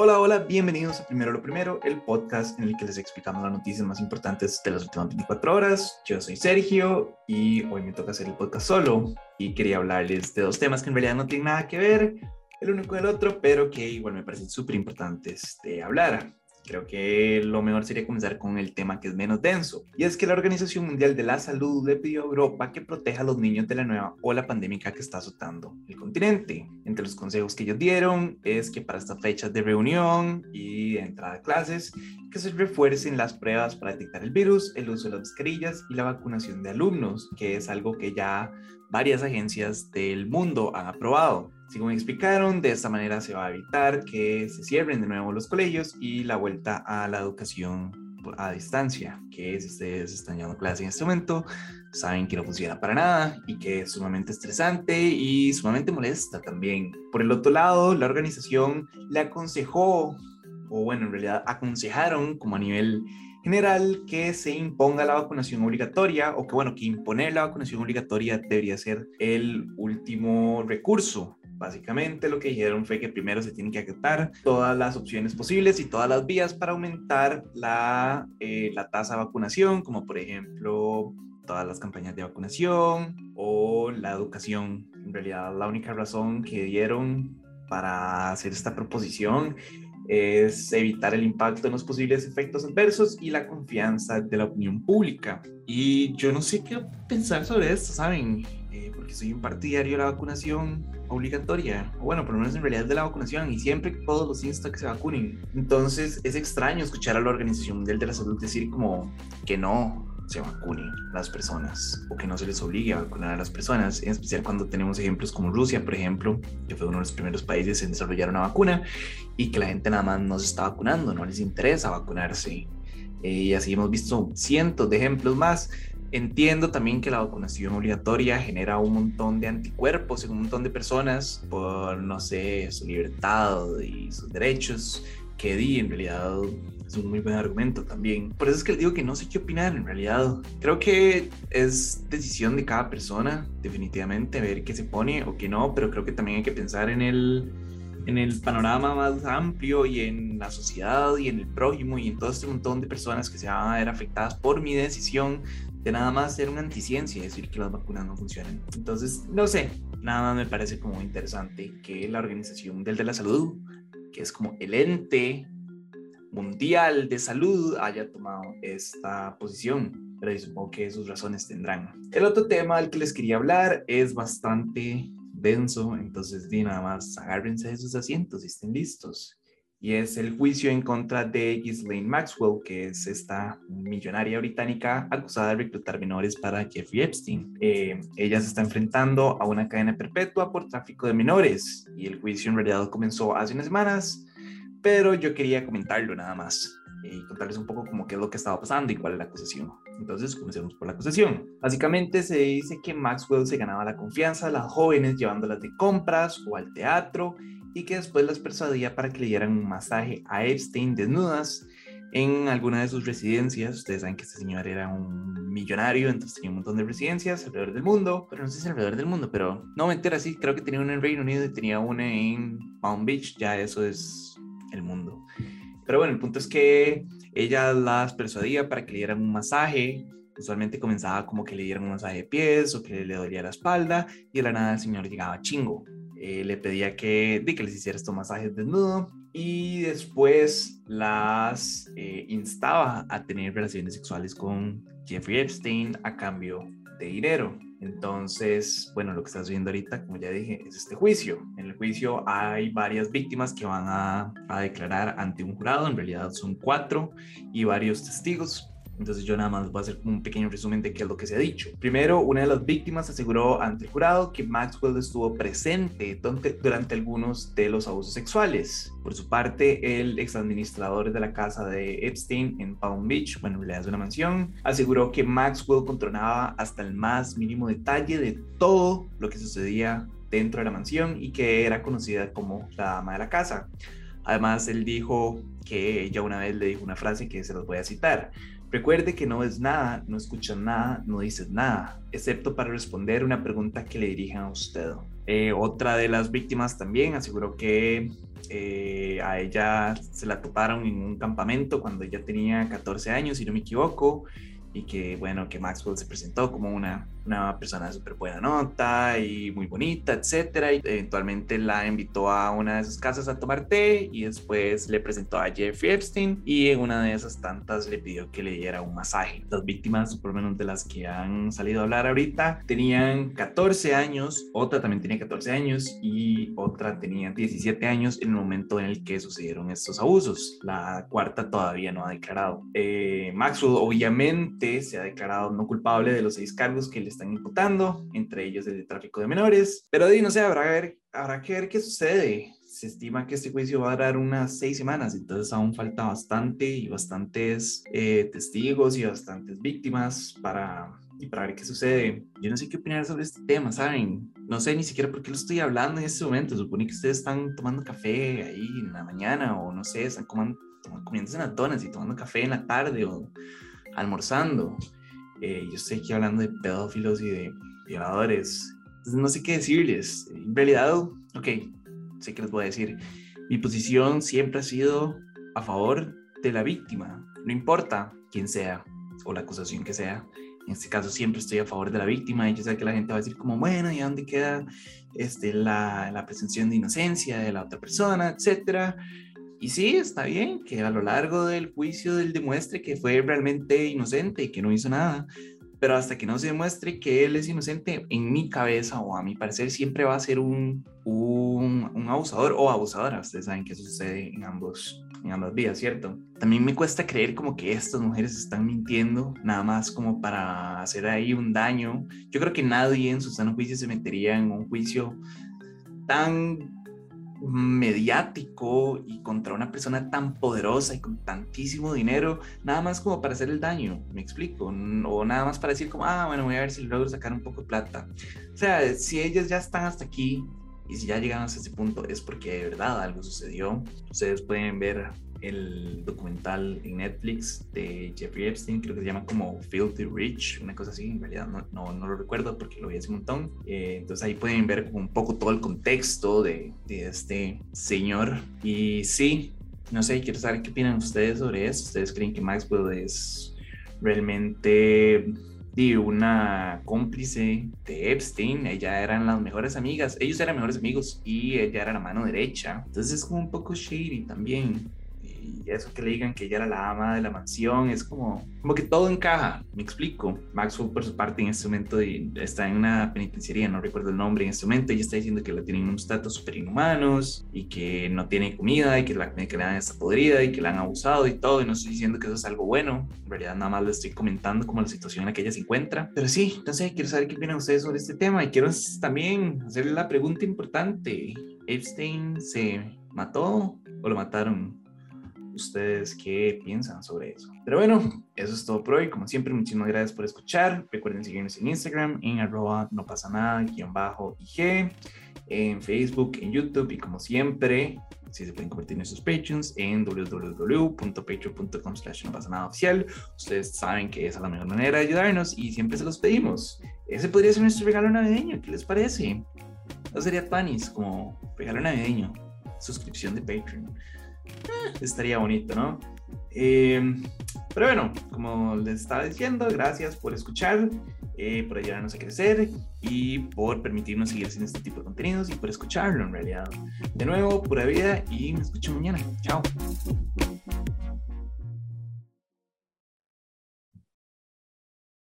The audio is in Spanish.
Hola, hola, bienvenidos a Primero lo Primero, el podcast en el que les explicamos las noticias más importantes de las últimas 24 horas. Yo soy Sergio y hoy me toca hacer el podcast solo y quería hablarles de dos temas que en realidad no tienen nada que ver el uno con el otro, pero que igual me parecen súper importantes de hablar. Creo que lo mejor sería comenzar con el tema que es menos denso. Y es que la Organización Mundial de la Salud le pidió a Europa que proteja a los niños de la nueva ola pandémica que está azotando el continente. Entre los consejos que ellos dieron es que para estas fechas de reunión y de entrada a clases, que se refuercen las pruebas para detectar el virus, el uso de las mascarillas y la vacunación de alumnos, que es algo que ya varias agencias del mundo han aprobado. Según explicaron, de esta manera se va a evitar que se cierren de nuevo los colegios y la vuelta a la educación a distancia, que si ustedes están llevando clases en este momento, saben que no funciona para nada y que es sumamente estresante y sumamente molesta también. Por el otro lado, la organización le aconsejó, o bueno, en realidad aconsejaron como a nivel general que se imponga la vacunación obligatoria o que bueno, que imponer la vacunación obligatoria debería ser el último recurso Básicamente lo que dijeron fue que primero se tienen que aceptar todas las opciones posibles y todas las vías para aumentar la, eh, la tasa de vacunación, como por ejemplo todas las campañas de vacunación o la educación. En realidad la única razón que dieron para hacer esta proposición es evitar el impacto en los posibles efectos adversos y la confianza de la opinión pública. Y yo no sé qué pensar sobre esto, ¿saben? Eh, porque soy un partidario de la vacunación obligatoria, o bueno, por lo menos en realidad de la vacunación, y siempre todos los insta que se vacunen. Entonces es extraño escuchar a la Organización Mundial de la Salud decir como que no se vacunen las personas o que no se les obligue a vacunar a las personas, en especial cuando tenemos ejemplos como Rusia, por ejemplo, que fue uno de los primeros países en desarrollar una vacuna y que la gente nada más no se está vacunando, no les interesa vacunarse. Eh, y así hemos visto cientos de ejemplos más Entiendo también que la vacunación obligatoria genera un montón de anticuerpos en un montón de personas por, no sé, su libertad y sus derechos, que di en realidad es un muy buen argumento también. Por eso es que les digo que no sé qué opinar en realidad. Creo que es decisión de cada persona, definitivamente, ver qué se pone o qué no, pero creo que también hay que pensar en el, en el panorama más amplio y en la sociedad y en el prójimo y en todo este montón de personas que se van a ver afectadas por mi decisión de nada más ser una anticiencia y decir que las vacunas no funcionan. Entonces, no sé, nada más me parece como interesante que la Organización Mundial de la Salud, es como el ente mundial de salud, haya tomado esta posición. Pero supongo que sus razones tendrán. El otro tema del que les quería hablar es bastante denso, entonces di nada más agárrense de sus asientos y estén listos y es el juicio en contra de Ghislaine Maxwell, que es esta millonaria británica acusada de reclutar menores para Jeffrey Epstein. Eh, ella se está enfrentando a una cadena perpetua por tráfico de menores y el juicio en realidad comenzó hace unas semanas, pero yo quería comentarlo nada más y contarles un poco como qué es lo que estaba pasando y cuál es la acusación. Entonces, comencemos por la acusación. Básicamente se dice que Maxwell se ganaba la confianza de las jóvenes llevándolas de compras o al teatro y que después las persuadía para que le dieran un masaje a Epstein desnudas en alguna de sus residencias. Ustedes saben que este señor era un millonario, entonces tenía un montón de residencias alrededor del mundo, pero no sé si alrededor del mundo, pero no me entero así, creo que tenía una en Reino Unido y tenía una en Palm Beach, ya eso es el mundo. Pero bueno, el punto es que ella las persuadía para que le dieran un masaje. Usualmente comenzaba como que le dieran un masaje de pies o que le dolía la espalda y de la nada el señor llegaba chingo. Eh, le pedía que, que les hiciera estos masajes desnudo y después las eh, instaba a tener relaciones sexuales con Jeffrey Epstein a cambio de dinero. Entonces, bueno, lo que estás viendo ahorita, como ya dije, es este juicio. En el juicio hay varias víctimas que van a, a declarar ante un jurado, en realidad son cuatro, y varios testigos. Entonces yo nada más voy a hacer un pequeño resumen de qué es lo que se ha dicho. Primero, una de las víctimas aseguró ante el jurado que Maxwell estuvo presente durante algunos de los abusos sexuales. Por su parte, el exadministrador de la casa de Epstein en Palm Beach, bueno, le hace una mansión, aseguró que Maxwell controlaba hasta el más mínimo detalle de todo lo que sucedía dentro de la mansión y que era conocida como la dama de la casa. Además, él dijo que ella una vez le dijo una frase que se los voy a citar. Recuerde que no ves nada, no escuchas nada, no dices nada, excepto para responder una pregunta que le dirijan a usted. Eh, otra de las víctimas también aseguró que Eh, a ella se la toparon en un campamento cuando ella tenía 14 años, si no me equivoco, y que, bueno, que Maxwell se presentó como una una persona de súper buena nota y muy bonita, etcétera. Y eventualmente la invitó a una de sus casas a tomar té y después le presentó a Jeffrey Epstein y en una de esas tantas le pidió que le diera un masaje. Las víctimas, por lo menos de las que han salido a hablar ahorita, tenían 14 años, otra también tenía 14 años y otra tenía 17 años en el momento en el que sucedieron estos abusos. La cuarta todavía no ha declarado. Eh, Maxwell obviamente se ha declarado no culpable de los seis cargos que le están imputando, entre ellos el de tráfico de menores. Pero no sé, habrá, ver, habrá que ver qué sucede. Se estima que este juicio va a durar unas seis semanas, entonces aún falta bastante y bastantes eh, testigos y bastantes víctimas para, y para ver qué sucede. Yo no sé qué opinar sobre este tema, ¿saben? No sé ni siquiera por qué lo estoy hablando en este momento. Supone que ustedes están tomando café ahí en la mañana o no sé, están comiendo, comiéndose las donas y tomando café en la tarde o almorzando. Eh, yo estoy aquí hablando de pedófilos y de violadores. no sé qué decirles. En realidad, ok, sé que les voy a decir. Mi posición siempre ha sido a favor de la víctima. No importa quién sea o la acusación que sea. En este caso siempre estoy a favor de la víctima y yo sé que la gente va a decir como, bueno, ¿y dónde queda este, la, la presunción de inocencia de la otra persona, etcétera? Y sí, está bien que a lo largo del juicio él demuestre que fue realmente inocente y que no hizo nada, pero hasta que no se demuestre que él es inocente, en mi cabeza o a mi parecer siempre va a ser un, un, un abusador o abusadora. Ustedes saben que sucede en, ambos, en ambas vías, ¿cierto? También me cuesta creer como que estas mujeres están mintiendo, nada más como para hacer ahí un daño. Yo creo que nadie en su sano juicio se metería en un juicio tan mediático y contra una persona tan poderosa y con tantísimo dinero, nada más como para hacer el daño, me explico, o nada más para decir como, ah, bueno, voy a ver si logro sacar un poco de plata. O sea, si ellas ya están hasta aquí y si ya llegan hasta ese punto es porque de verdad algo sucedió. Ustedes pueden ver el documental en Netflix de Jeffrey Epstein, creo que se llama como Filthy Rich, una cosa así, en realidad no, no, no lo recuerdo porque lo vi hace un montón. Eh, entonces ahí pueden ver un poco todo el contexto de, de, este señor. Y sí, no sé, quiero saber qué opinan ustedes sobre eso. ¿Ustedes creen que Maxwell es realmente una cómplice de Epstein, ella eran las mejores amigas, ellos eran mejores amigos y ella era la mano derecha, entonces es como un poco shady también y eso que le digan que ella era la ama de la mansión, es como, como que todo encaja, me explico. Maxwell por su parte en este momento está en una penitenciaría, no recuerdo el nombre en este momento, ella está diciendo que la tienen un estatus super inhumanos y que no tiene comida y que la que le dan está podrida y que la han abusado y todo, y no estoy diciendo que eso es algo bueno, en realidad nada más le estoy comentando como la situación en la que ella se encuentra. Pero sí, sé, quiero saber qué opinan ustedes sobre este tema y quiero también hacerle la pregunta importante. ¿Epstein se mató o lo mataron? Ustedes qué piensan sobre eso. Pero bueno, eso es todo por hoy. Como siempre, muchísimas gracias por escuchar. Recuerden seguirnos en Instagram, en arroba no pasa nada, guion bajo IG, en Facebook, en YouTube y como siempre, si se pueden convertir en sus Patreons en www.patreon.com slash no pasa nada oficial. Ustedes saben que esa es la mejor manera de ayudarnos y siempre se los pedimos. Ese podría ser nuestro regalo navideño, ¿qué les parece? No sería panis como regalo navideño, suscripción de Patreon. Estaría bonito, ¿no? Eh, pero bueno, como les estaba diciendo, gracias por escuchar, eh, por ayudarnos a crecer y por permitirnos seguir haciendo este tipo de contenidos y por escucharlo en realidad. De nuevo, pura vida y me escucho mañana. Chao.